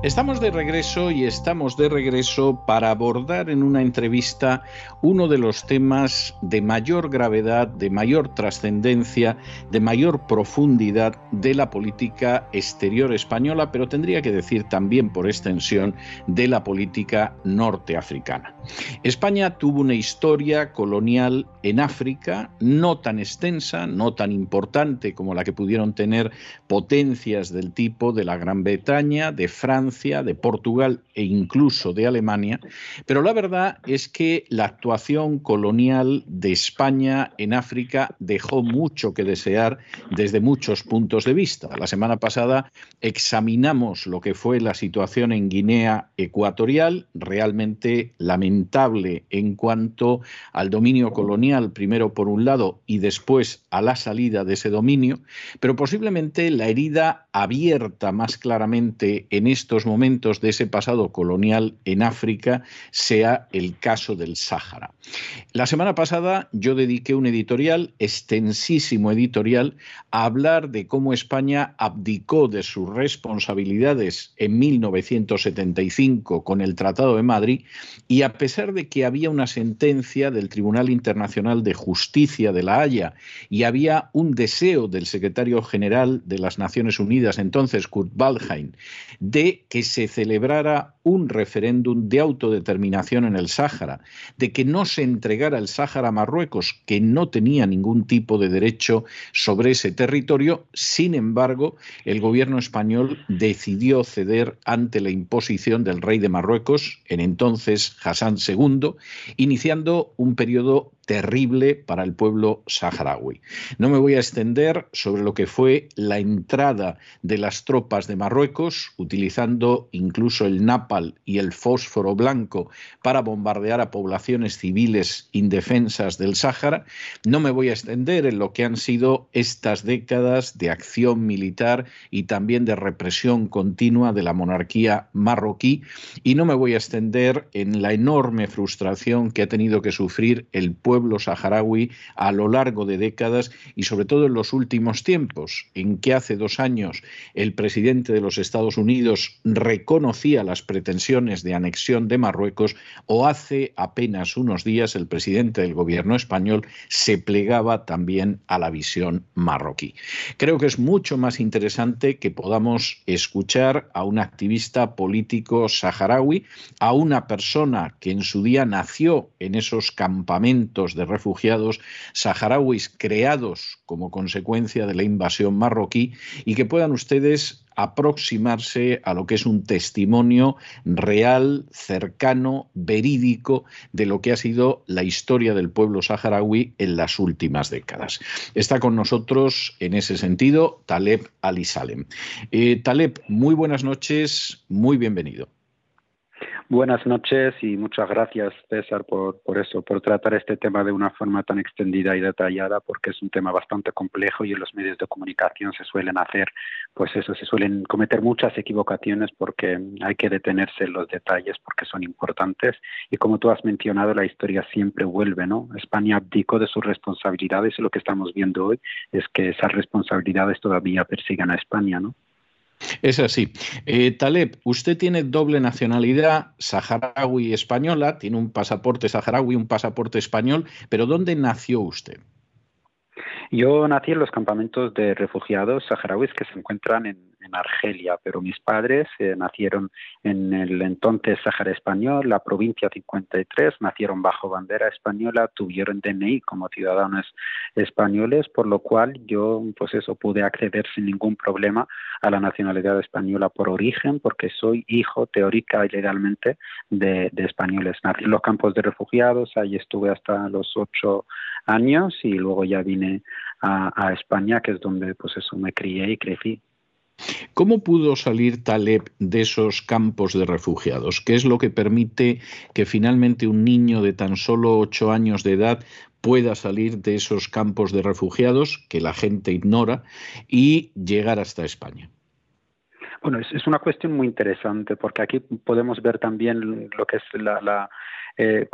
Estamos de regreso y estamos de regreso para abordar en una entrevista uno de los temas de mayor gravedad, de mayor trascendencia, de mayor profundidad de la política exterior española, pero tendría que decir también por extensión de la política norteafricana. España tuvo una historia colonial en África no tan extensa, no tan importante como la que pudieron tener potencias del tipo de la Gran Bretaña, de Francia, de Portugal e incluso de Alemania, pero la verdad es que la actuación colonial de España en África dejó mucho que desear desde muchos puntos de vista. La semana pasada examinamos lo que fue la situación en Guinea Ecuatorial, realmente lamentable en cuanto al dominio colonial, primero por un lado y después a la salida de ese dominio, pero posiblemente la herida abierta más claramente en estos momentos de ese pasado colonial en África sea el caso del Sáhara. La semana pasada yo dediqué un editorial, extensísimo editorial, a hablar de cómo España abdicó de sus responsabilidades en 1975 con el Tratado de Madrid y a pesar de que había una sentencia del Tribunal Internacional de Justicia de La Haya y había un deseo del secretario general de las Naciones Unidas, entonces Kurt Waldheim, de que se celebrara un referéndum de autodeterminación en el Sáhara, de que no se entregara el Sáhara a Marruecos, que no tenía ningún tipo de derecho sobre ese territorio. Sin embargo, el gobierno español decidió ceder ante la imposición del rey de Marruecos, en entonces Hassan II, iniciando un periodo terrible para el pueblo saharaui. No me voy a extender sobre lo que fue la entrada de las tropas de Marruecos, utilizando incluso el napal y el fósforo blanco para bombardear a poblaciones civiles indefensas del Sáhara. No me voy a extender en lo que han sido estas décadas de acción militar y también de represión continua de la monarquía marroquí. Y no me voy a extender en la enorme frustración que ha tenido que sufrir el pueblo pueblo saharaui a lo largo de décadas y sobre todo en los últimos tiempos, en que hace dos años el presidente de los Estados Unidos reconocía las pretensiones de anexión de Marruecos o hace apenas unos días el presidente del gobierno español se plegaba también a la visión marroquí. Creo que es mucho más interesante que podamos escuchar a un activista político saharaui, a una persona que en su día nació en esos campamentos de refugiados saharauis creados como consecuencia de la invasión marroquí y que puedan ustedes aproximarse a lo que es un testimonio real, cercano, verídico de lo que ha sido la historia del pueblo saharaui en las últimas décadas. Está con nosotros en ese sentido Taleb Ali Salem. Eh, Taleb, muy buenas noches, muy bienvenido. Buenas noches y muchas gracias, César, por, por eso, por tratar este tema de una forma tan extendida y detallada, porque es un tema bastante complejo y en los medios de comunicación se suelen hacer, pues eso, se suelen cometer muchas equivocaciones porque hay que detenerse en los detalles porque son importantes. Y como tú has mencionado, la historia siempre vuelve, ¿no? España abdicó de sus responsabilidades y lo que estamos viendo hoy es que esas responsabilidades todavía persiguen a España, ¿no? Es así. Eh, Taleb, usted tiene doble nacionalidad saharaui española, tiene un pasaporte saharaui, un pasaporte español, pero ¿dónde nació usted? Yo nací en los campamentos de refugiados saharauis que se encuentran en, Argelia, pero mis padres eh, nacieron en el entonces Sáhara Español, la provincia 53, nacieron bajo bandera española, tuvieron DNI como ciudadanos españoles, por lo cual yo, pues eso, pude acceder sin ningún problema a la nacionalidad española por origen, porque soy hijo teórica y legalmente de, españoles. Nací en los campos de refugiados, ahí estuve hasta los ocho años y luego ya vine a, España, que es donde pues eso me crié y crecí. ¿Cómo pudo salir Taleb de esos campos de refugiados? ¿Qué es lo que permite que finalmente un niño de tan solo ocho años de edad pueda salir de esos campos de refugiados que la gente ignora y llegar hasta España? Bueno, es, una cuestión muy interesante porque aquí podemos ver también lo que es la, eh,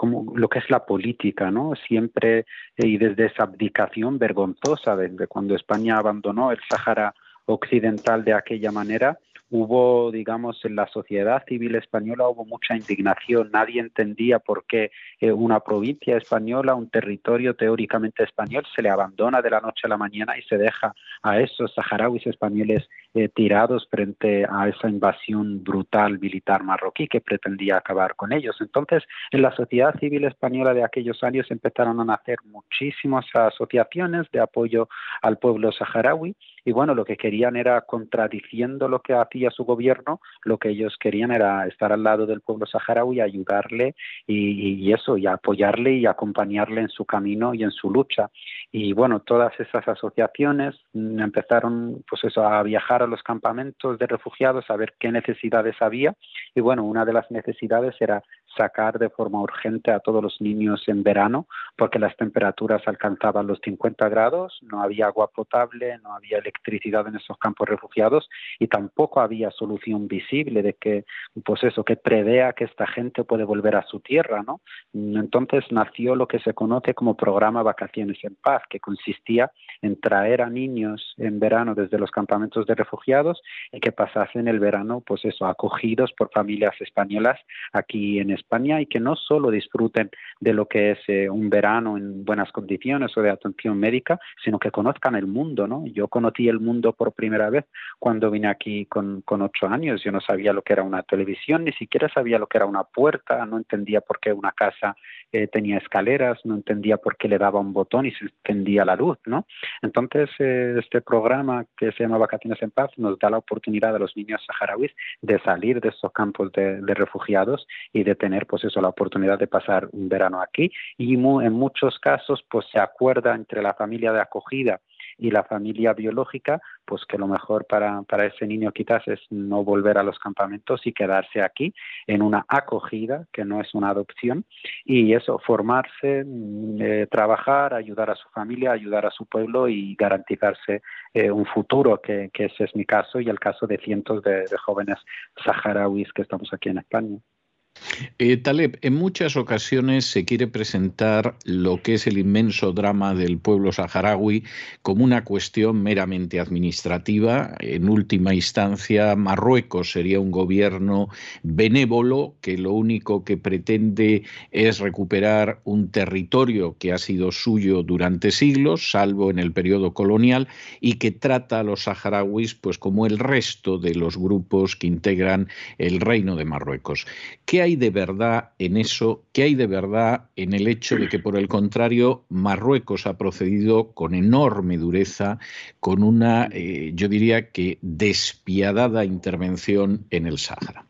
política, ¿no? Siempre eh, y desde esa abdicación vergonzosa desde cuando España abandonó el Sahara occidental de aquella manera, hubo, digamos, en la sociedad civil española hubo mucha indignación. Nadie entendía por qué eh, una provincia española, un territorio teóricamente español, se le abandona de la noche a la mañana y se deja a esos saharauis españoles eh, tirados frente a esa invasión brutal militar marroquí que pretendía acabar con ellos. Entonces, en la sociedad civil española de aquellos años empezaron a nacer muchísimas asociaciones de apoyo al pueblo saharaui y bueno, lo que querían era, contradiciendo lo que hacía su gobierno, lo que ellos querían era estar al lado del pueblo saharaui, ayudarle y, eso, y apoyarle y acompañarle en su camino y en su lucha. Y bueno, todas esas asociaciones empezaron pues eso, a viajar a los campamentos de refugiados a ver qué necesidades había. Y bueno, una de las necesidades era sacar de forma urgente a todos los niños en verano porque las temperaturas alcanzaban los 50 grados, no había agua potable, no había electricidad en esos campos refugiados y tampoco había solución visible de que, pues eso, que prevea que esta gente puede volver a su tierra, ¿no? Entonces nació lo que se conoce como programa Vacaciones en Paz, que consistía en traer a niños en verano desde los campamentos de refugiados y que pasasen el verano, pues eso, acogidos por familias españolas aquí en España España y que no solo disfruten de lo que es eh, un verano en buenas condiciones o de atención médica, sino que conozcan el mundo, ¿no? Yo conocí el mundo por primera vez cuando vine aquí con, con ocho años. Yo no sabía lo que era una televisión, ni siquiera sabía lo que era una puerta, no entendía por qué una casa eh, tenía escaleras, no entendía por qué le daba un botón y se encendía la luz, ¿no? Entonces, eh, este programa que se llama Vacaciones en Paz nos da la oportunidad a los niños saharauis de salir de estos campos de, de refugiados y de tener pues eso la oportunidad de pasar un verano aquí y en muchos casos pues se acuerda entre la familia de acogida y la familia biológica, pues que lo mejor para, para ese niño quizás es no volver a los campamentos y quedarse aquí en una acogida, que no es una adopción, y eso, formarse, mm, eh, trabajar, ayudar a su familia, ayudar a su pueblo y garantizarse eh, un futuro, que, ese es mi caso y el caso de cientos de jóvenes saharauis que estamos aquí en España. Eh, Taleb, en muchas ocasiones se quiere presentar lo que es el inmenso drama del pueblo saharaui como una cuestión meramente administrativa. En última instancia, Marruecos sería un gobierno benévolo que lo único que pretende es recuperar un territorio que ha sido suyo durante siglos, salvo en el periodo colonial, y que trata a los saharauis pues, como el resto de los grupos que integran el reino de Marruecos. ¿Qué hay de verdad en eso? ¿Qué hay de verdad en el hecho de que, por el contrario, Marruecos ha procedido con enorme dureza, con una, eh, yo diría que despiadada intervención en el Sáhara?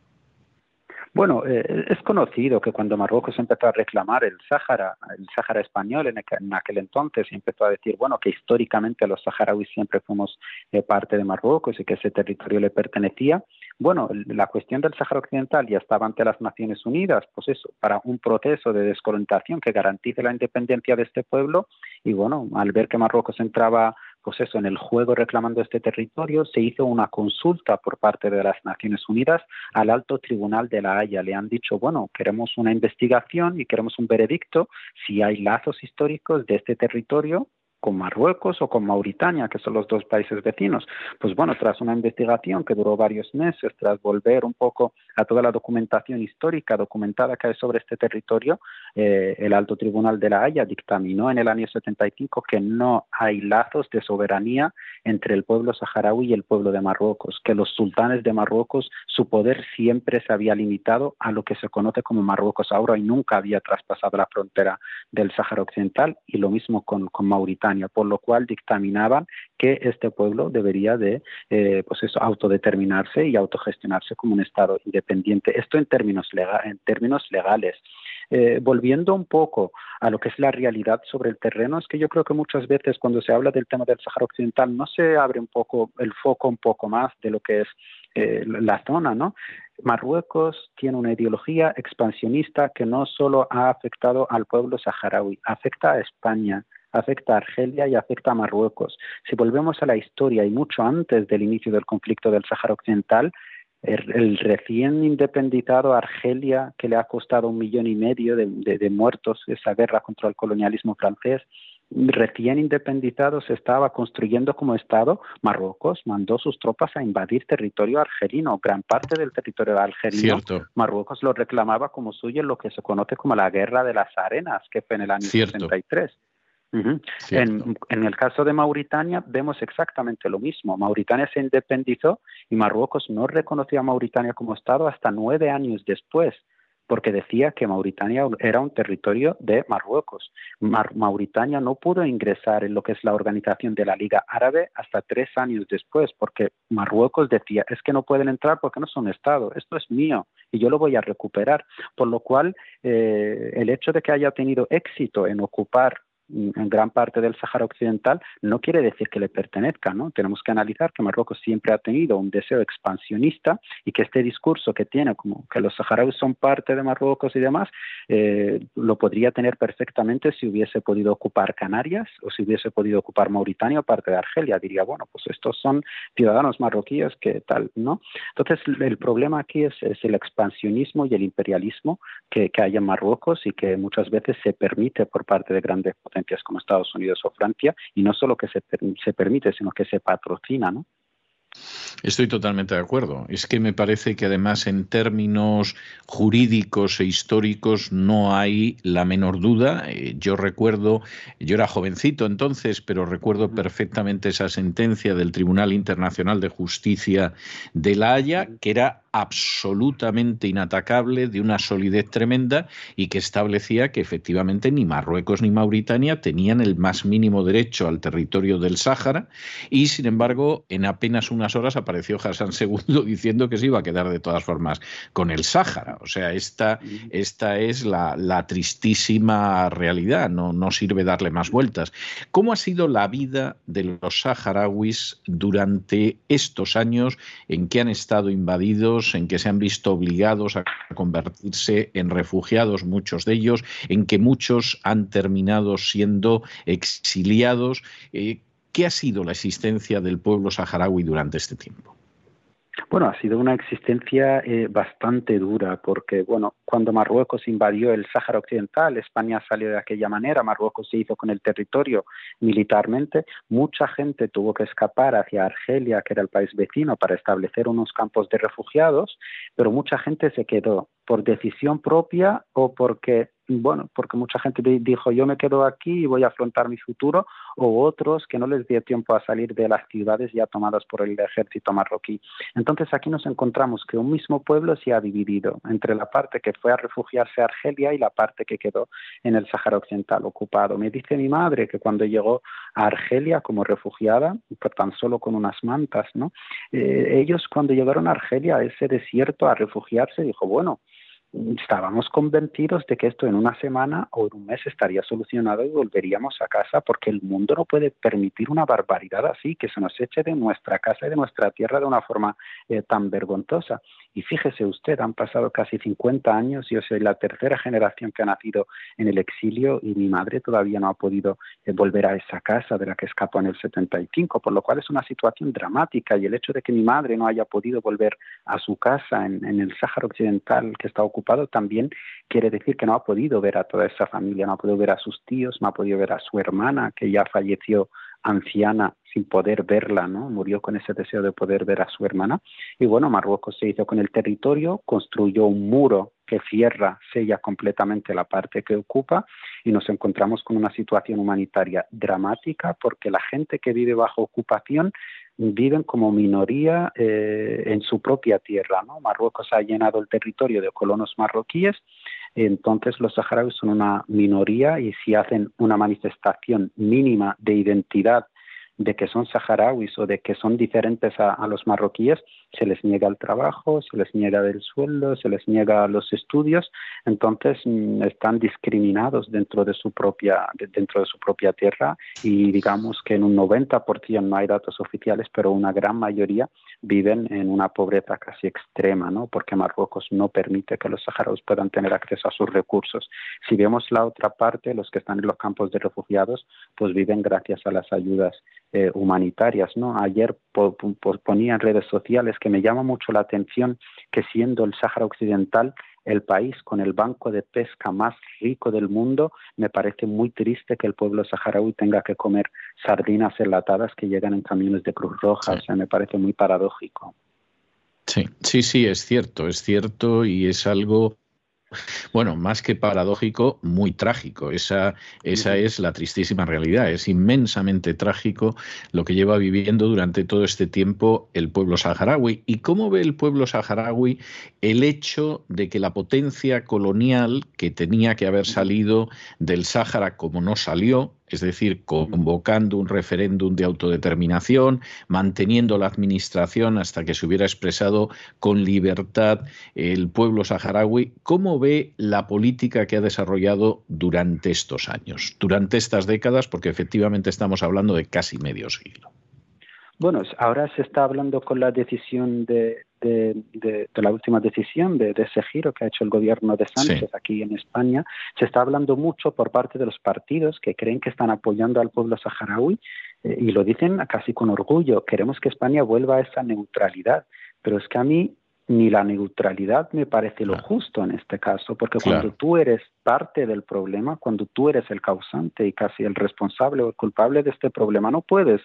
Bueno, eh, es conocido que cuando Marruecos empezó a reclamar el Sáhara, el Sáhara español en, aquel entonces, empezó a decir, bueno, que históricamente los saharauis siempre fuimos eh, parte de Marruecos y que ese territorio le pertenecía, bueno, la cuestión del Sáhara Occidental ya estaba ante las Naciones Unidas, pues eso, para un proceso de descolonización que garantice la independencia de este pueblo. Y bueno, al ver que Marruecos entraba, pues eso, en el juego reclamando este territorio, se hizo una consulta por parte de las Naciones Unidas al Alto Tribunal de la Haya. Le han dicho, bueno, queremos una investigación y queremos un veredicto si hay lazos históricos de este territorio con Marruecos o con Mauritania, que son los dos países vecinos. Pues bueno, tras una investigación que duró varios meses, tras volver un poco a toda la documentación histórica documentada que hay sobre este territorio, eh, el Alto Tribunal de la Haya dictaminó en el año 75 que no hay lazos de soberanía entre el pueblo saharaui y el pueblo de Marruecos, que los sultanes de Marruecos, su poder siempre se había limitado a lo que se conoce como Marruecos ahora y nunca había traspasado la frontera del Sáhara Occidental y lo mismo con, con Mauritania por lo cual dictaminaban que este pueblo debería de eh, pues eso, autodeterminarse y autogestionarse como un Estado independiente. Esto en términos, en términos legales. Eh, volviendo un poco a lo que es la realidad sobre el terreno, es que yo creo que muchas veces cuando se habla del tema del Sahara Occidental no se abre un poco el foco un poco más de lo que es eh, la zona, ¿no? Marruecos tiene una ideología expansionista que no solo ha afectado al pueblo saharaui, afecta a España, afecta a Argelia y afecta a Marruecos. Si volvemos a la historia y mucho antes del inicio del conflicto del Sáhara Occidental, el, recién independizado Argelia, que le ha costado un millón y medio de, muertos esa guerra contra el colonialismo francés, recién independizado se estaba construyendo como Estado, Marruecos mandó sus tropas a invadir territorio argelino. Gran parte del territorio argelino, Marruecos lo reclamaba como suyo en lo que se conoce como la Guerra de las Arenas, que fue en el año 63 en, el caso de Mauritania vemos exactamente lo mismo. Mauritania se independizó y Marruecos no reconoció a Mauritania como Estado hasta nueve años después, porque decía que Mauritania era un territorio de Marruecos. Mauritania no pudo ingresar en lo que es la organización de la Liga Árabe hasta tres años después, porque Marruecos decía, es que no pueden entrar porque no son Estado, esto es mío y yo lo voy a recuperar. Por lo cual, eh, el hecho de que haya tenido éxito en ocupar en gran parte del Sahara Occidental, no quiere decir que le pertenezca, ¿no? Tenemos que analizar que Marruecos siempre ha tenido un deseo expansionista y que este discurso que tiene, como que los saharauis son parte de Marruecos y demás, eh, lo podría tener perfectamente si hubiese podido ocupar Canarias o si hubiese podido ocupar Mauritania o parte de Argelia. Diría, bueno, pues estos son ciudadanos marroquíes que tal, ¿no? Entonces, el problema aquí es, el expansionismo y el imperialismo que, que hay en Marruecos y que muchas veces se permite por parte de grandes potencias como Estados Unidos o Francia, y no solo que se, se permite, sino que se patrocina, ¿no? Estoy totalmente de acuerdo. Es que me parece que además en términos jurídicos e históricos no hay la menor duda. Eh, yo recuerdo, yo era jovencito entonces, pero recuerdo perfectamente esa sentencia del Tribunal Internacional de Justicia de La Haya, que era absolutamente inatacable, de una solidez tremenda y que establecía que efectivamente ni Marruecos ni Mauritania tenían el más mínimo derecho al territorio del Sáhara y sin embargo en apenas unas horas apareció Hassan II diciendo que se iba a quedar de todas formas con el Sáhara. O sea, esta, esta es la, la tristísima realidad, no, no sirve darle más vueltas. ¿Cómo ha sido la vida de los saharauis durante estos años en que han estado invadidos en que se han visto obligados a convertirse en refugiados, muchos de ellos, en que muchos han terminado siendo exiliados. Eh, ¿Qué ha sido la existencia del pueblo saharaui durante este tiempo? Bueno, ha sido una existencia eh, bastante dura porque, bueno, cuando Marruecos invadió el Sáhara Occidental, España salió de aquella manera, Marruecos se hizo con el territorio militarmente, mucha gente tuvo que escapar hacia Argelia, que era el país vecino, para establecer unos campos de refugiados, pero mucha gente se quedó por decisión propia o porque bueno, porque mucha gente dijo yo me quedo aquí y voy a afrontar mi futuro, o otros que no les dio tiempo a salir de las ciudades ya tomadas por el ejército marroquí. Entonces aquí nos encontramos que un mismo pueblo se ha dividido entre la parte que fue a refugiarse a Argelia y la parte que quedó en el Sáhara Occidental ocupado. Me dice mi madre que cuando llegó a Argelia como refugiada, por tan solo con unas mantas, ¿no? Eh, ellos cuando llegaron a Argelia, a ese desierto, a refugiarse, dijo, bueno, estábamos convencidos de que esto en una semana o en un mes estaría solucionado y volveríamos a casa porque el mundo no puede permitir una barbaridad así, que se nos eche de nuestra casa y de nuestra tierra de una forma eh, tan vergonzosa. Y fíjese usted, han pasado casi 50 años, yo soy la tercera generación que ha nacido en el exilio y mi madre todavía no ha podido eh, volver a esa casa de la que escapó en el 75, por lo cual es una situación dramática y el hecho de que mi madre no haya podido volver a su casa en, en el Sáhara Occidental que está ocupado también quiere decir que no ha podido ver a toda esa familia, no ha podido ver a sus tíos, no ha podido ver a su hermana que ya falleció anciana sin poder verla, ¿no? Murió con ese deseo de poder ver a su hermana. Y bueno, Marruecos se hizo con el territorio, construyó un muro que cierra, sella completamente la parte que ocupa y nos encontramos con una situación humanitaria dramática porque la gente que vive bajo ocupación viven como minoría eh, en su propia tierra. ¿no? Marruecos ha llenado el territorio de colonos marroquíes, entonces los saharauis son una minoría y si hacen una manifestación mínima de identidad de que son saharauis o de que son diferentes a, los marroquíes, se les niega el trabajo, se les niega el sueldo, se les niega los estudios, entonces mm, están discriminados dentro de su propia dentro de su propia tierra y digamos que en un 90% no hay datos oficiales, pero una gran mayoría viven en una pobreza casi extrema, ¿no? Porque Marruecos no permite que los saharauis puedan tener acceso a sus recursos. Si vemos la otra parte, los que están en los campos de refugiados, pues viven gracias a las ayudas eh, humanitarias. ¿no? Ayer ponía en redes sociales que me llama mucho la atención que siendo el Sáhara Occidental el país con el banco de pesca más rico del mundo, me parece muy triste que el pueblo saharaui tenga que comer sardinas enlatadas que llegan en camiones de Cruz Roja. O sea, me parece muy paradójico. Sí, sí, sí, es cierto, es cierto y es algo bueno, más que paradójico, muy trágico. Esa, esa es la tristísima realidad. Es inmensamente trágico lo que lleva viviendo durante todo este tiempo el pueblo saharaui. ¿Y cómo ve el pueblo saharaui el hecho de que la potencia colonial que tenía que haber salido del Sáhara como no salió, es decir, convocando un referéndum de autodeterminación, manteniendo la administración hasta que se hubiera expresado con libertad el pueblo saharaui. ¿Cómo ve la política que ha desarrollado durante estos años, durante estas décadas? Porque efectivamente estamos hablando de casi medio siglo. Bueno, ahora se está hablando con la decisión de, de, la última decisión, de, ese giro que ha hecho el gobierno de Sánchez aquí en España, se está hablando mucho por parte de los partidos que creen que están apoyando al pueblo saharaui eh, y lo dicen casi con orgullo. Queremos que España vuelva a esa neutralidad. Pero es que a mí ni la neutralidad me parece lo justo en este caso, porque cuando tú eres parte del problema, cuando tú eres el causante y casi el responsable o el culpable de este problema, no puedes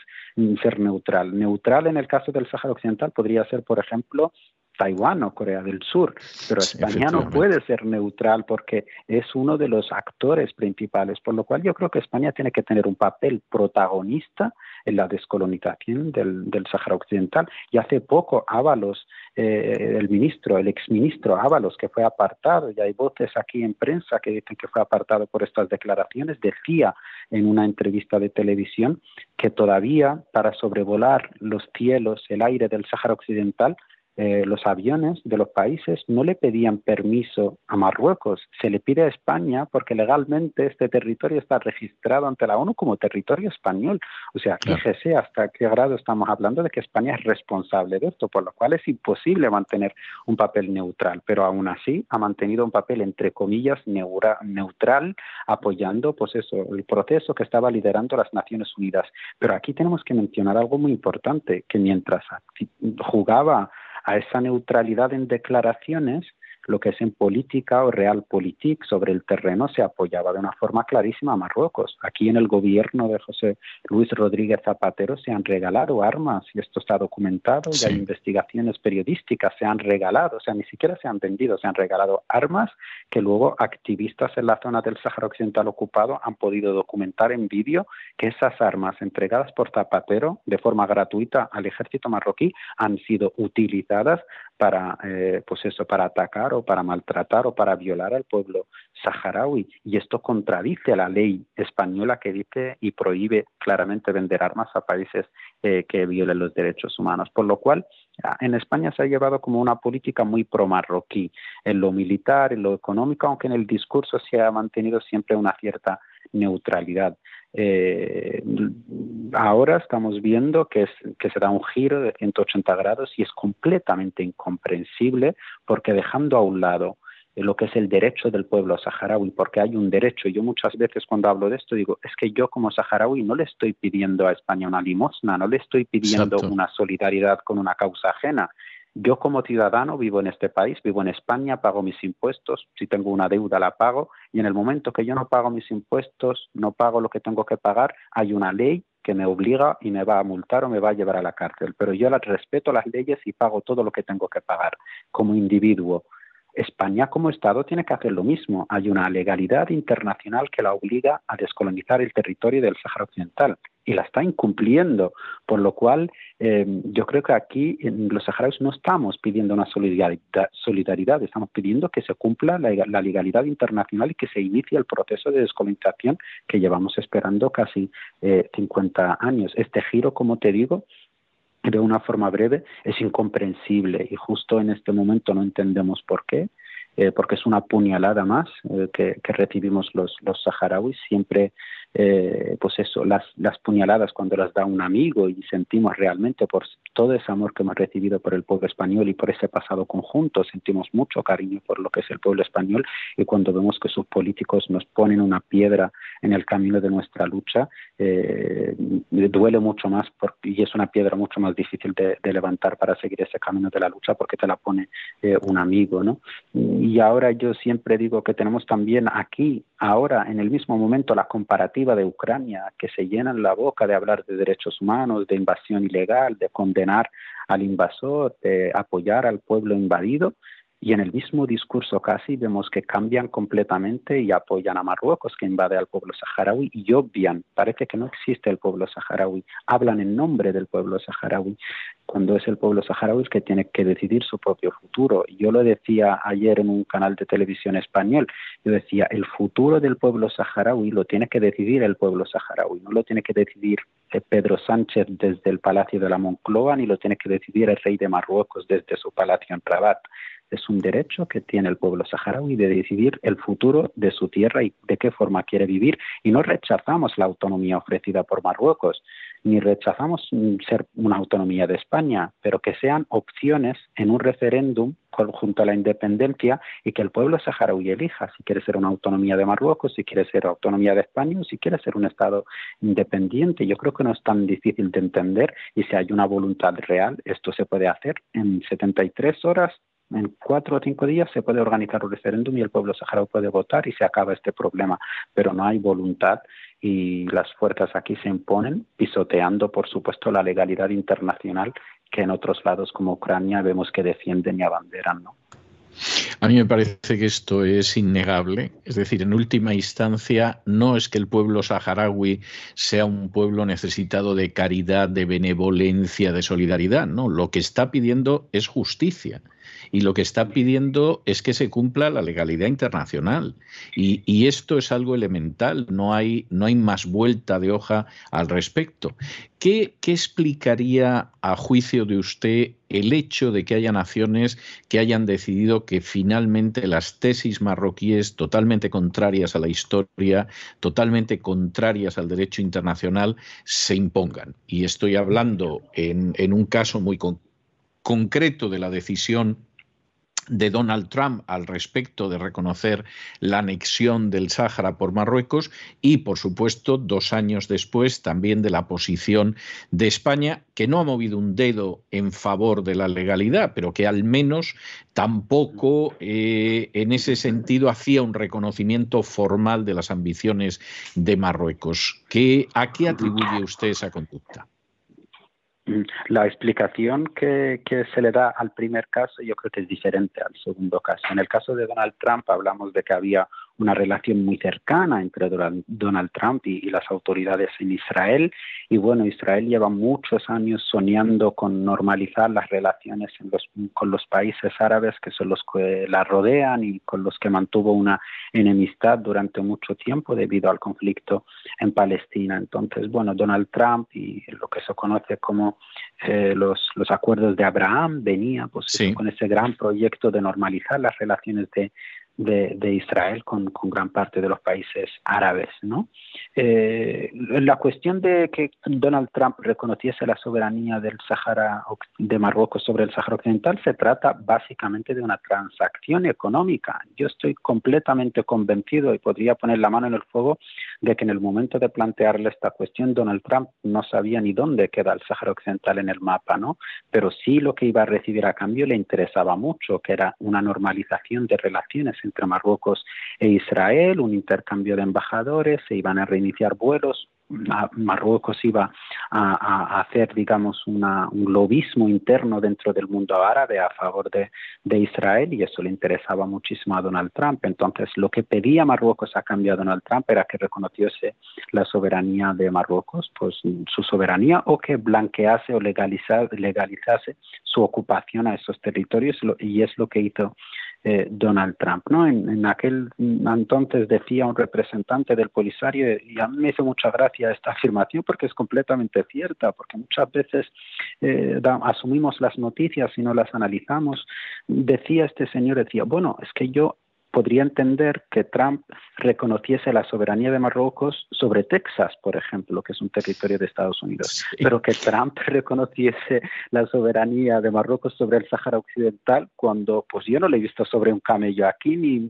ser neutral. Neutral en el caso del Sáhara Occidental podría ser, por ejemplo, Taiwán o Corea del Sur, pero España no puede ser neutral porque es uno de los actores principales, por lo cual yo creo que España tiene que tener un papel protagonista en la descolonización del, del Sáhara Occidental. Y hace poco Ábalos, eh, el ministro, el exministro Ábalos, que fue apartado, y hay voces aquí en prensa que dicen que fue apartado por estas declaraciones, decía en una entrevista de televisión que todavía para sobrevolar los cielos, el aire del Sáhara Occidental, eh, los aviones de los países no le pedían permiso a Marruecos, se le pide a España porque legalmente este territorio está registrado ante la ONU como territorio español. O sea, fíjese hasta qué grado estamos hablando de que España es responsable de esto, por lo cual es imposible mantener un papel neutral, pero aún así ha mantenido un papel entre comillas neutral, apoyando pues eso, el proceso que estaba liderando las Naciones Unidas. Pero aquí tenemos que mencionar algo muy importante, que mientras jugaba a esa neutralidad en declaraciones lo que es en política o realpolitik sobre el terreno se apoyaba de una forma clarísima a Marruecos. Aquí en el gobierno de José Luis Rodríguez Zapatero se han regalado armas y esto está documentado y hay investigaciones periodísticas, se han regalado, o sea, ni siquiera se han vendido, se han regalado armas que luego activistas en la zona del Sáhara Occidental ocupado han podido documentar en vídeo que esas armas entregadas por Zapatero de forma gratuita al ejército marroquí han sido utilizadas para, eh, pues eso, para atacar o para maltratar o para violar al pueblo saharaui. Y esto contradice la ley española que dice y prohíbe claramente vender armas a países eh, que violen los derechos humanos. Por lo cual, ah, en España se ha llevado como una política muy pro-marroquí en lo militar, en lo económico, aunque en el discurso se ha mantenido siempre una cierta neutralidad. Eh, ahora estamos viendo que, es, que se da un giro de 180 grados y es completamente incomprensible porque dejando a un lado lo que es el derecho del pueblo saharaui, porque hay un derecho. Yo muchas veces cuando hablo de esto digo, es que yo como saharaui no le estoy pidiendo a España una limosna, no le estoy pidiendo una solidaridad con una causa ajena. Yo como ciudadano vivo en este país, vivo en España, pago mis impuestos, si tengo una deuda la pago y en el momento que yo no pago mis impuestos, no pago lo que tengo que pagar, hay una ley que me obliga y me va a multar o me va a llevar a la cárcel. Pero yo respeto las leyes y pago todo lo que tengo que pagar como individuo. España como Estado tiene que hacer lo mismo. Hay una legalidad internacional que la obliga a descolonizar el territorio del Sáhara Occidental y la está incumpliendo, por lo cual eh, yo creo que aquí en los saharauis no estamos pidiendo una solidaridad, estamos pidiendo que se cumpla la, legalidad internacional y que se inicie el proceso de descolonización que llevamos esperando casi 50 eh, años. Este giro, como te digo, de una forma breve es incomprensible y justo en este momento no entendemos por qué, eh, porque es una puñalada más eh, que, que, recibimos los, los saharauis. Siempre eh, pues eso, las, las puñaladas cuando las da un amigo y sentimos realmente por todo ese amor que hemos recibido por el pueblo español y por ese pasado conjunto, sentimos mucho cariño por lo que es el pueblo español y cuando vemos que sus políticos nos ponen una piedra en el camino de nuestra lucha, eh, duele mucho más y es una piedra mucho más difícil de, levantar para seguir ese camino de la lucha porque te la pone eh, un amigo, ¿no? Y ahora yo siempre digo que tenemos también aquí, ahora, en el mismo momento, la comparativa de Ucrania, que se llenan la boca de hablar de derechos humanos, de invasión ilegal, de condenar al invasor, de apoyar al pueblo invadido, y en el mismo discurso casi vemos que cambian completamente y apoyan a Marruecos que invade al pueblo saharaui y obvian, parece que no existe el pueblo saharaui, hablan en nombre del pueblo saharaui, cuando es el pueblo saharaui el que tiene que decidir su propio futuro. Yo lo decía ayer en un canal de televisión español, yo decía, el futuro del pueblo saharaui lo tiene que decidir el pueblo saharaui, no lo tiene que decidir Pedro Sánchez desde el Palacio de la Moncloa, ni lo tiene que decidir el rey de Marruecos desde su palacio en Rabat es un derecho que tiene el pueblo saharaui de decidir el futuro de su tierra y de qué forma quiere vivir. Y no rechazamos la autonomía ofrecida por Marruecos, ni rechazamos ser una autonomía de España, pero que sean opciones en un referéndum junto a la independencia y que el pueblo saharaui elija si quiere ser una autonomía de Marruecos, si quiere ser autonomía de España o si quiere ser un Estado independiente. Yo creo que no es tan difícil de entender y si hay una voluntad real, esto se puede hacer en 73 horas en cuatro o cinco días se puede organizar un referéndum y el pueblo saharaui puede votar y se acaba este problema, pero no hay voluntad y las fuerzas aquí se imponen pisoteando, por supuesto, la legalidad internacional que en otros lados como Ucrania vemos que defienden y abanderan. A mí me parece que esto es innegable. Es decir, en última instancia, no es que el pueblo saharaui sea un pueblo necesitado de caridad, de benevolencia, de solidaridad. No, lo que está pidiendo es justicia y lo que está pidiendo es que se cumpla la legalidad internacional. Y, esto es algo elemental, no hay, no hay más vuelta de hoja al respecto. ¿Qué, ¿Qué explicaría a juicio de usted el hecho de que haya naciones que hayan decidido que finalmente las tesis marroquíes totalmente contrarias a la historia, totalmente contrarias al derecho internacional, se impongan? Y estoy hablando en, en un caso muy concreto de la decisión de Donald Trump al respecto de reconocer la anexión del Sáhara por Marruecos y, por supuesto, dos años después también de la posición de España, que no ha movido un dedo en favor de la legalidad, pero que al menos tampoco eh, en ese sentido hacía un reconocimiento formal de las ambiciones de Marruecos. ¿Qué, ¿A qué atribuye usted esa conducta? La explicación que, que, se le da al primer caso yo creo que es diferente al segundo caso. En el caso de Donald Trump hablamos de que había una relación muy cercana entre Donald Trump y, las autoridades en Israel. Y bueno, Israel lleva muchos años soñando con normalizar las relaciones con los países árabes que son los que la rodean y con los que mantuvo una enemistad durante mucho tiempo debido al conflicto en Palestina. Entonces, bueno, Donald Trump y lo que se conoce como eh, los, los acuerdos de Abraham venía pues, con ese gran proyecto de normalizar las relaciones de de, Israel con, gran parte de los países árabes. ¿no? Eh, la cuestión de que Donald Trump reconociese la soberanía del Sahara de Marruecos sobre el Sahara Occidental se trata básicamente de una transacción económica. Yo estoy completamente convencido y podría poner la mano en el fuego de que en el momento de plantearle esta cuestión Donald Trump no sabía ni dónde queda el Sahara Occidental en el mapa, ¿no? Pero sí lo que iba a recibir a cambio le interesaba mucho, que era una normalización de relaciones entre Marruecos e Israel, un intercambio de embajadores, se iban a reiniciar vuelos, Marruecos iba a, hacer, digamos, un lobismo interno dentro del mundo árabe a favor de, Israel y eso le interesaba muchísimo a Donald Trump. Entonces, lo que pedía Marruecos a cambio de Donald Trump era que reconociese la soberanía de Marruecos, pues su soberanía, o que blanquease o legalizase su ocupación a esos territorios y es lo que hizo eh, Donald Trump. ¿no? En, aquel entonces decía un representante del Polisario, y a mí me hizo mucha gracia esta afirmación porque es completamente cierta, porque muchas veces eh, asumimos las noticias y no las analizamos. Decía este señor, decía, bueno, es que yo podría entender que Trump reconociese la soberanía de Marruecos sobre Texas, por ejemplo, que es un territorio de Estados Unidos, pero que Trump reconociese la soberanía de Marruecos sobre el Sáhara Occidental cuando pues yo no le he visto sobre un camello aquí, ni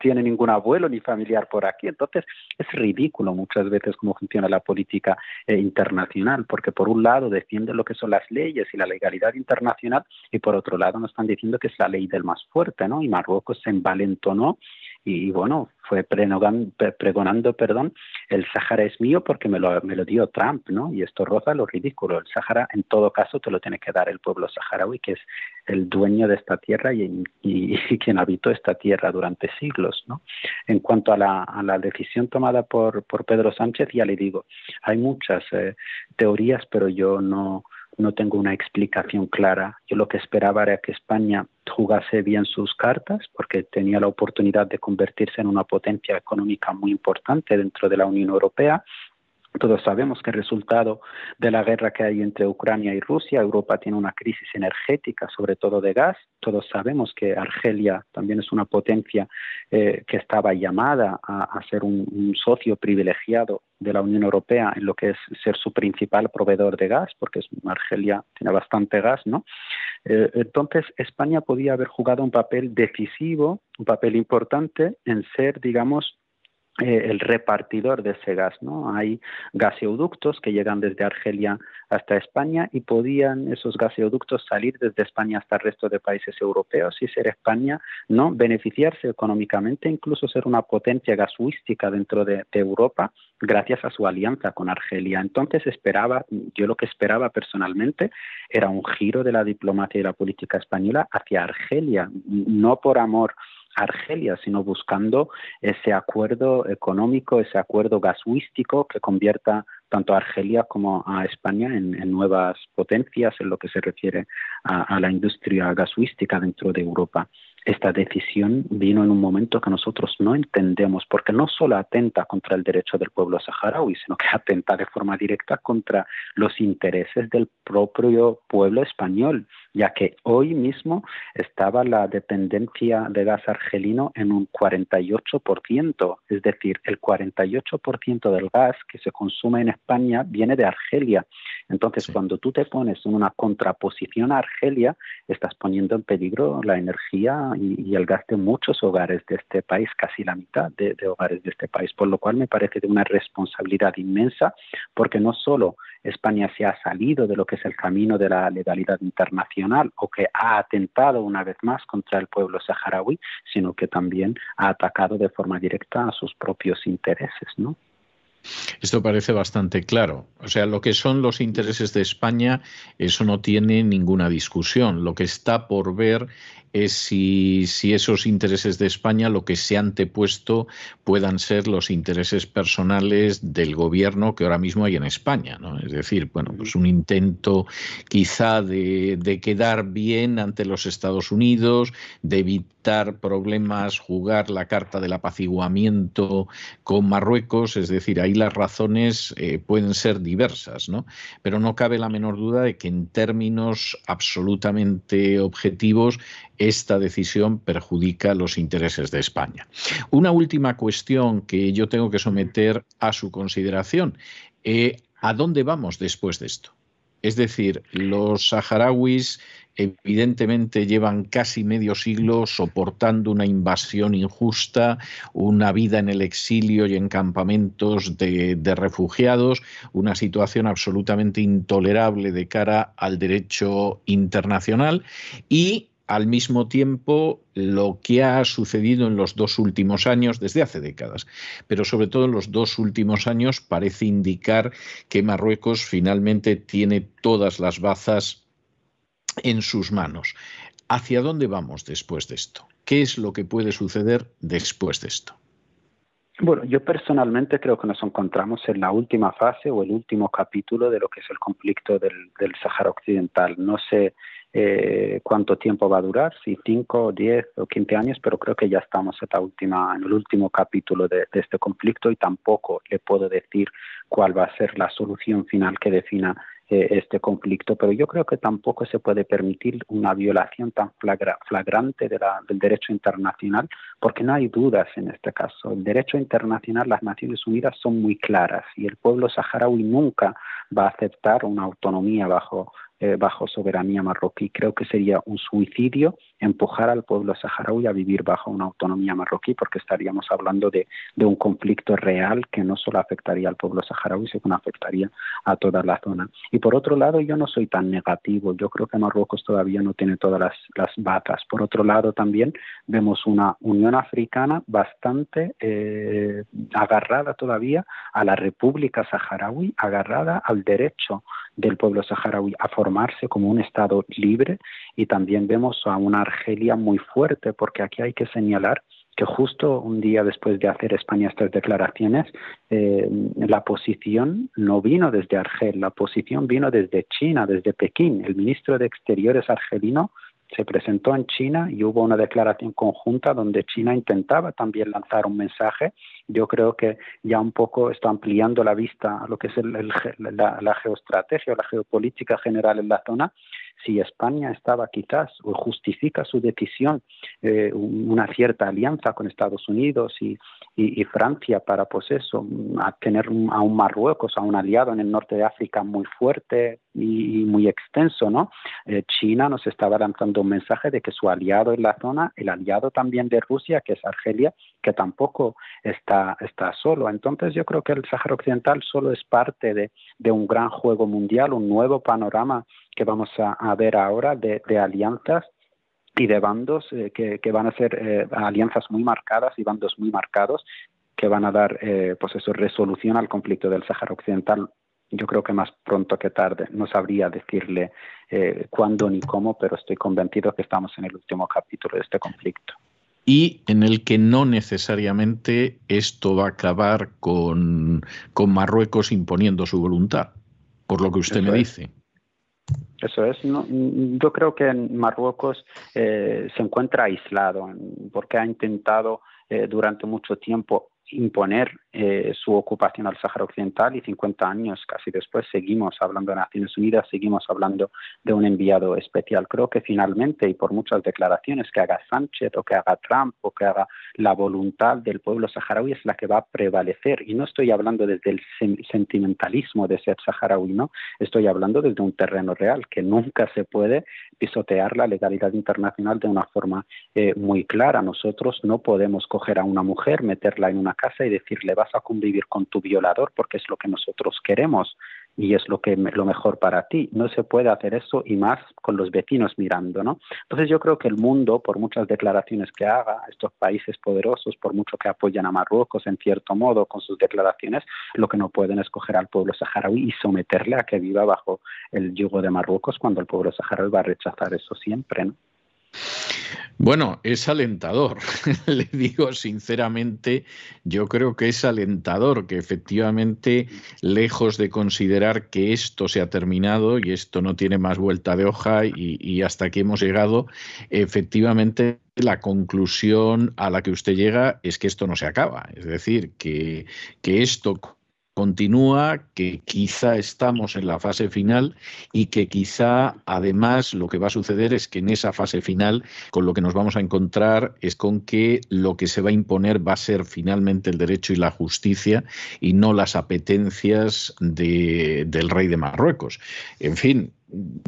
tiene ningún abuelo ni familiar por aquí. Entonces es ridículo muchas veces cómo funciona la política eh, internacional, porque por un lado defienden lo que son las leyes y la legalidad internacional y por otro lado nos están diciendo que es la ley del más fuerte, ¿no? Y Marruecos se envalentó no y bueno, fue pregonando, perdón, el Sahara es mío porque me lo, me lo dio Trump, ¿no? Y esto roza lo ridículo. El Sahara, en todo caso, te lo tiene que dar el pueblo saharaui, que es el dueño de esta tierra y, y, quien habitó esta tierra durante siglos, ¿no? En cuanto a la, a la decisión tomada por, por Pedro Sánchez, ya le digo, hay muchas eh, teorías, pero yo no, no tengo una explicación clara. Yo lo que esperaba era que España jugase bien sus cartas porque tenía la oportunidad de convertirse en una potencia económica muy importante dentro de la Unión Europea todos sabemos que el resultado de la guerra que hay entre Ucrania y Rusia, Europa tiene una crisis energética, sobre todo de gas. Todos sabemos que Argelia también es una potencia eh, que estaba llamada a, ser un, socio privilegiado de la Unión Europea en lo que es ser su principal proveedor de gas, porque Argelia tiene bastante gas, ¿no? Eh, entonces, España podía haber jugado un papel decisivo, un papel importante en ser, digamos, el repartidor de ese gas. ¿no? Hay gaseoductos que llegan desde Argelia hasta España y podían esos gaseoductos salir desde España hasta el resto de países europeos y ser España no beneficiarse económicamente, incluso ser una potencia gasística dentro de, Europa gracias a su alianza con Argelia. Entonces esperaba, yo lo que esperaba personalmente era un giro de la diplomacia y la política española hacia Argelia, no por amor Argelia, sino buscando ese acuerdo económico, ese acuerdo gasístico que convierta tanto a Argelia como a España en, nuevas potencias en lo que se refiere a, a la industria gasística dentro de Europa. Esta decisión vino en un momento que nosotros no entendemos, porque no solo atenta contra el derecho del pueblo saharaui, sino que atenta de forma directa contra los intereses del propio pueblo español, ya que hoy mismo estaba la dependencia de gas argelino en un 48%, es decir, el 48% del gas que se consume en España viene de Argelia. Entonces, cuando tú te pones en una contraposición a Argelia, estás poniendo en peligro la energía y, el gas de muchos hogares de este país, casi la mitad de, hogares de este país, por lo cual me parece de una responsabilidad inmensa, porque no solo España se ha salido de lo que es el camino de la legalidad internacional o que ha atentado una vez más contra el pueblo saharaui, sino que también ha atacado de forma directa a sus propios intereses, ¿no? Esto parece bastante claro. O sea, lo que son los intereses de España, eso no tiene ninguna discusión. Lo que está por ver es si, si, esos intereses de España lo que se ha antepuesto puedan ser los intereses personales del gobierno que ahora mismo hay en España. ¿no? Es decir, bueno, pues un intento quizá de, de quedar bien ante los Estados Unidos, de, evitar problemas, jugar la carta del apaciguamiento con Marruecos, es decir, las razones eh, pueden ser diversas, ¿no? Pero no cabe la menor duda de que en términos absolutamente objetivos esta decisión perjudica los intereses de España. Una última cuestión que yo tengo que someter a su consideración. Eh, ¿A dónde vamos después de esto? Es decir, los saharauis evidentemente llevan casi medio siglo soportando una invasión injusta, una vida en el exilio y en campamentos de, refugiados, una situación absolutamente intolerable de cara al derecho internacional y al mismo tiempo lo que ha sucedido en los dos últimos años, desde hace décadas, pero sobre todo en los dos últimos años parece indicar que Marruecos finalmente tiene todas las bazas en sus manos. ¿Hacia dónde vamos después de esto? ¿Qué es lo que puede suceder después de esto? Bueno, yo personalmente creo que nos encontramos en la última fase o el último capítulo de lo que es el conflicto del, Sahara Occidental. No sé eh, cuánto tiempo va a durar, si 5, 10 o 15 años, pero creo que ya estamos en, la última, en el último capítulo de, este conflicto y tampoco le puedo decir cuál va a ser la solución final que defina eh, este conflicto, pero yo creo que tampoco se puede permitir una violación tan flagrante de la, del derecho internacional, porque no hay dudas en este caso. El derecho internacional, las Naciones Unidas son muy claras y el pueblo saharaui nunca va a aceptar una autonomía bajo eh, bajo soberanía marroquí. Creo que sería un suicidio empujar al pueblo saharaui a vivir bajo una autonomía marroquí, porque estaríamos hablando de, un conflicto real que no solo afectaría al pueblo saharaui, sino afectaría a toda la zona. Y por otro lado, yo no soy tan negativo. Yo creo que Marruecos todavía no tiene todas las, las batas. Por otro lado, también vemos una Unión Africana bastante eh, agarrada todavía a la República Saharaui, agarrada al derecho del pueblo saharaui a formarse como un Estado libre y también vemos a una Argelia muy fuerte, porque aquí hay que señalar que justo un día después de hacer España estas declaraciones, eh, la posición no vino desde Argel, la posición vino desde China, desde Pekín. El ministro de Exteriores argelino se presentó en China y hubo una declaración conjunta donde China intentaba también lanzar un mensaje. Yo creo que ya un poco está ampliando la vista a lo que es la, la geoestrategia o la geopolítica general en la zona si España estaba quizás o justifica su decisión eh, una cierta alianza con Estados Unidos y, Francia para pues eso, a tener a un Marruecos, a un aliado en el norte de África muy fuerte y, muy extenso, ¿no? Eh, China nos estaba lanzando un mensaje de que su aliado en la zona, el aliado también de Rusia, que es Argelia, que tampoco está, está solo. Entonces yo creo que el Sáhara Occidental solo es parte de, de un gran juego mundial, un nuevo panorama que vamos a, ver ahora de, alianzas y de bandos eh, que, van a ser eh, alianzas muy marcadas y bandos muy marcados que van a dar eh, pues eso, resolución al conflicto del Sáhara Occidental. Yo creo que más pronto que tarde. No sabría decirle cuándo ni cómo, pero estoy convencido que estamos en el último capítulo de este conflicto. Y en el que no necesariamente esto va a acabar con, Marruecos imponiendo su voluntad, por lo que usted me dice. Eso es. yo creo que en Marruecos eh, se encuentra aislado porque ha intentado eh, durante mucho tiempo imponer eh, su ocupación al Sáhara Occidental y 50 años casi después seguimos hablando de Naciones Unidas, seguimos hablando de un enviado especial. Creo que finalmente, y por muchas declaraciones que haga Sánchez o que haga Trump o que haga la voluntad del pueblo saharaui es la que va a prevalecer. Y no estoy hablando desde el sentimentalismo de ser saharaui, ¿no? Estoy hablando desde un terreno real, que nunca se puede pisotear la legalidad internacional de una forma eh, muy clara. Nosotros no podemos coger a una mujer, meterla en una casa y decirle vas a convivir con tu violador porque es lo que nosotros queremos y es lo que lo mejor para ti. No se puede hacer eso y más con los vecinos mirando, ¿no? Entonces yo creo que el mundo, por muchas declaraciones que haga, estos países poderosos, por mucho que apoyan a Marruecos en cierto modo con sus declaraciones, lo que no pueden es coger al pueblo saharaui y someterle a que viva bajo el yugo de Marruecos cuando el pueblo saharaui va a rechazar eso siempre, ¿no? Bueno, es alentador, le digo sinceramente, yo creo que es alentador que efectivamente, lejos de considerar que esto se ha terminado y esto no tiene más vuelta de hoja y, hasta aquí hemos llegado, efectivamente la conclusión a la que usted llega es que esto no se acaba. Es decir, que, que esto continúa, que quizá estamos en la fase final y que quizá además lo que va a suceder es que en esa fase final con lo que nos vamos a encontrar es con que lo que se va a imponer va a ser finalmente el derecho y la justicia y no las apetencias del rey de Marruecos. En fin,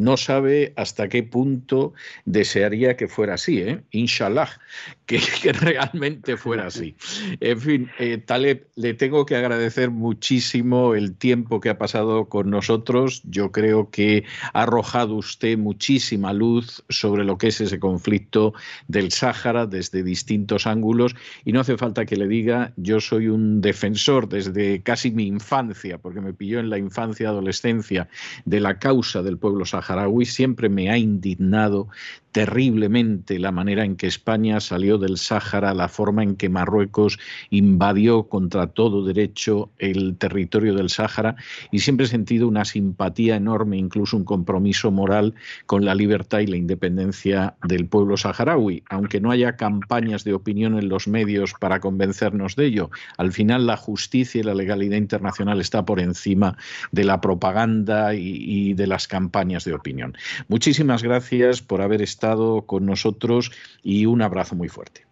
no sabe hasta qué punto desearía que fuera así, ¿eh? inshallah, que, realmente fuera así. En fin, eh, Taleb, le tengo que agradecer muchísimo el tiempo que ha pasado con nosotros. Yo creo que ha arrojado usted muchísima luz sobre lo que es ese conflicto del Sáhara desde distintos ángulos y no hace falta que le diga, yo soy un defensor desde casi mi infancia, porque me pilló en la infancia, adolescencia, de la causa del pueblo saharaui, siempre me ha indignado terriblemente la manera en que España salió del Sáhara, la forma en que Marruecos invadió contra todo derecho el territorio del Sáhara y siempre he sentido una simpatía enorme, incluso un compromiso moral con la libertad y la independencia del pueblo saharaui, aunque no haya campañas de opinión en los medios para convencernos de ello. Al final la justicia y la legalidad internacional está por encima de la propaganda y, y de las campañas de opinión. Muchísimas gracias por haber estado con nosotros y un abrazo muy fuerte.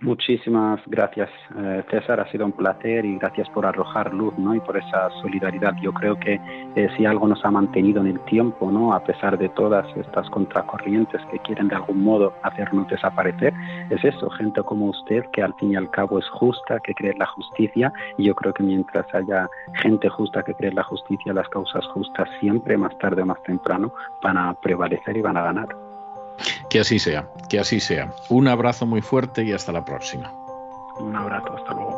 Muchísimas gracias, eh, César. Ha sido un placer y gracias por arrojar luz ¿no? y por esa solidaridad. Yo creo que eh, si algo nos ha mantenido en el tiempo, ¿no? a pesar de todas estas contracorrientes que quieren de algún modo hacernos desaparecer, es eso, gente como usted que al fin y al cabo es justa, que cree en la justicia. Y yo creo que mientras haya gente justa que cree en la justicia, las causas justas siempre, más tarde o más temprano, van a prevalecer y van a ganar. Que así sea, que así sea. Un abrazo muy fuerte y hasta la próxima. Un abrazo, hasta luego.